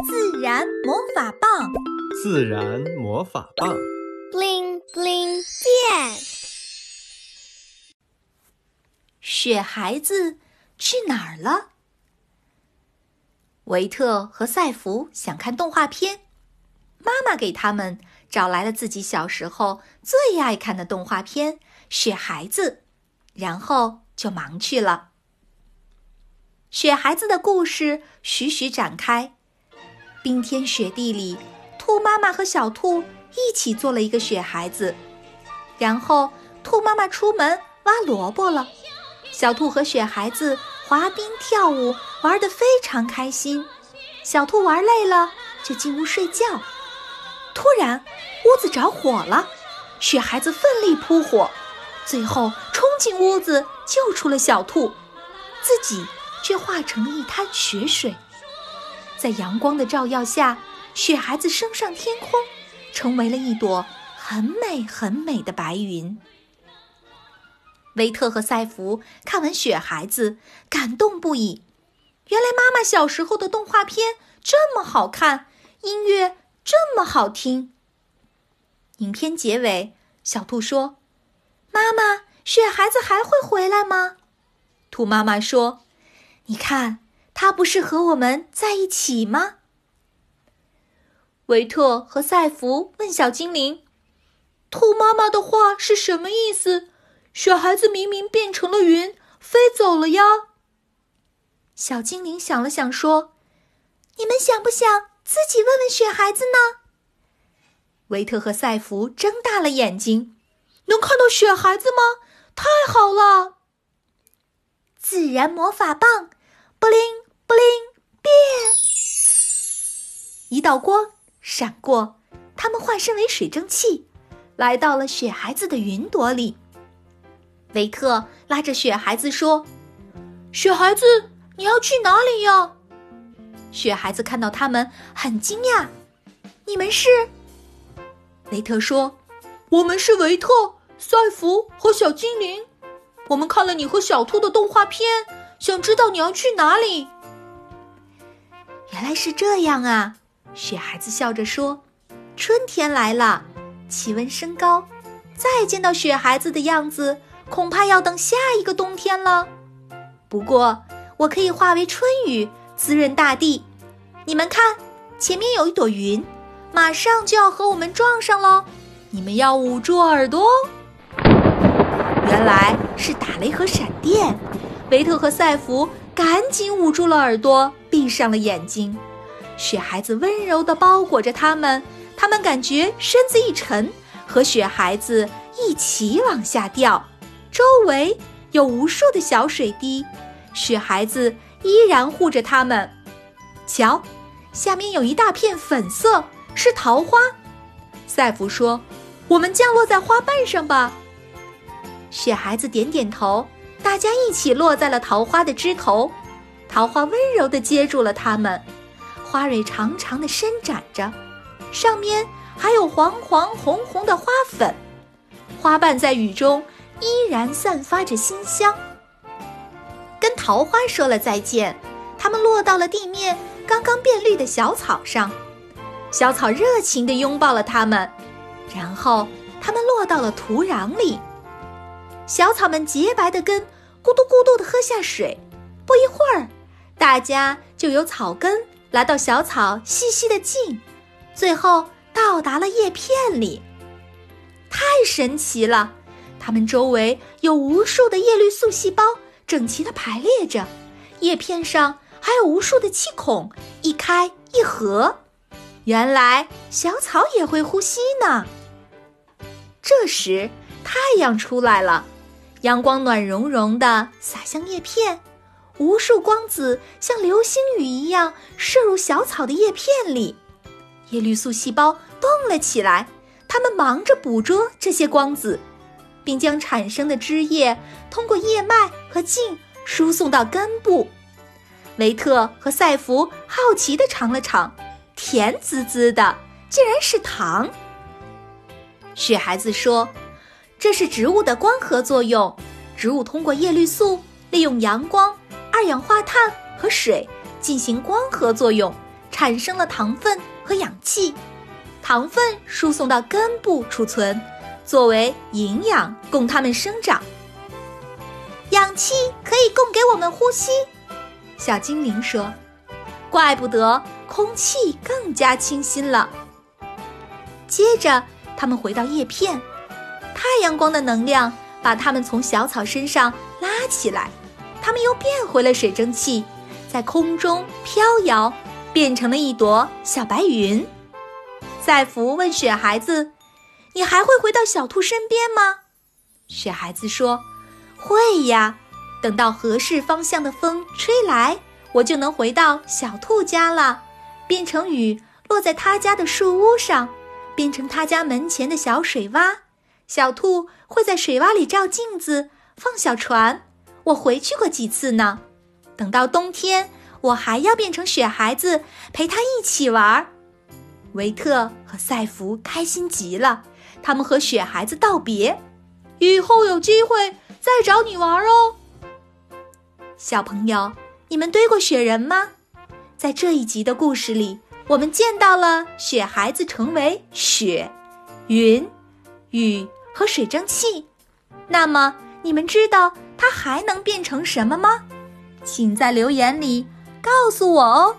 自然魔法棒，自然魔法棒，bling bling 变。雪孩子去哪儿了？维特和赛弗想看动画片，妈妈给他们找来了自己小时候最爱看的动画片《雪孩子》，然后就忙去了。雪孩子的故事徐徐展开。冰天雪地里，兔妈妈和小兔一起做了一个雪孩子。然后，兔妈妈出门挖萝卜了。小兔和雪孩子滑冰、跳舞，玩得非常开心。小兔玩累了，就进屋睡觉。突然，屋子着火了，雪孩子奋力扑火，最后冲进屋子救出了小兔，自己。却化成了一滩雪水，在阳光的照耀下，雪孩子升上天空，成为了一朵很美很美的白云。维特和赛弗看完《雪孩子》，感动不已。原来妈妈小时候的动画片这么好看，音乐这么好听。影片结尾，小兔说：“妈妈，雪孩子还会回来吗？”兔妈妈说。你看，他不是和我们在一起吗？维特和赛弗问小精灵：“兔妈妈的话是什么意思？雪孩子明明变成了云，飞走了呀。”小精灵想了想说：“你们想不想自己问问雪孩子呢？”维特和赛弗睁大了眼睛：“能看到雪孩子吗？太好了！”自然魔法棒，布灵布灵变，一道光闪过，他们化身为水蒸气，来到了雪孩子的云朵里。维特拉着雪孩子说：“雪孩子，你要去哪里呀？”雪孩子看到他们很惊讶：“你们是？”维特说：“我们是维特、赛弗和小精灵。”我们看了你和小兔的动画片，想知道你要去哪里。原来是这样啊！雪孩子笑着说：“春天来了，气温升高，再见到雪孩子的样子，恐怕要等下一个冬天了。不过，我可以化为春雨，滋润大地。你们看，前面有一朵云，马上就要和我们撞上喽！你们要捂住耳朵哦。”原来是打雷和闪电，维特和赛弗赶紧捂住了耳朵，闭上了眼睛。雪孩子温柔地包裹着他们，他们感觉身子一沉，和雪孩子一起往下掉。周围有无数的小水滴，雪孩子依然护着他们。瞧，下面有一大片粉色，是桃花。赛弗说：“我们降落在花瓣上吧。”雪孩子点点头，大家一起落在了桃花的枝头，桃花温柔地接住了它们，花蕊长长的伸展着，上面还有黄黄红红的花粉，花瓣在雨中依然散发着馨香。跟桃花说了再见，它们落到了地面刚刚变绿的小草上，小草热情地拥抱了它们，然后它们落到了土壤里。小草们洁白的根咕嘟咕嘟地喝下水，不一会儿，大家就由草根来到小草细细的茎，最后到达了叶片里。太神奇了！它们周围有无数的叶绿素细胞整齐地排列着，叶片上还有无数的气孔，一开一合。原来小草也会呼吸呢。这时，太阳出来了。阳光暖融融的洒向叶片，无数光子像流星雨一样射入小草的叶片里，叶绿素细胞动了起来，它们忙着捕捉这些光子，并将产生的汁液通过叶脉和茎输送到根部。维特和赛弗好奇地尝了尝，甜滋滋的，竟然是糖。雪孩子说。这是植物的光合作用，植物通过叶绿素利用阳光、二氧化碳和水进行光合作用，产生了糖分和氧气，糖分输送到根部储存，作为营养供它们生长。氧气可以供给我们呼吸，小精灵说：“怪不得空气更加清新了。”接着，他们回到叶片，太阳光的能量把它们从小草身上拉起来，它们又变回了水蒸气，在空中飘摇，变成了一朵小白云。赛福问雪孩子：“你还会回到小兔身边吗？”雪孩子说。会呀，等到合适方向的风吹来，我就能回到小兔家了，变成雨落在他家的树屋上，变成他家门前的小水洼。小兔会在水洼里照镜子，放小船。我回去过几次呢。等到冬天，我还要变成雪孩子，陪他一起玩。维特和赛弗开心极了，他们和雪孩子道别，以后有机会。再找你玩哦，小朋友，你们堆过雪人吗？在这一集的故事里，我们见到了雪孩子成为雪、云、雨和水蒸气。那么，你们知道它还能变成什么吗？请在留言里告诉我哦。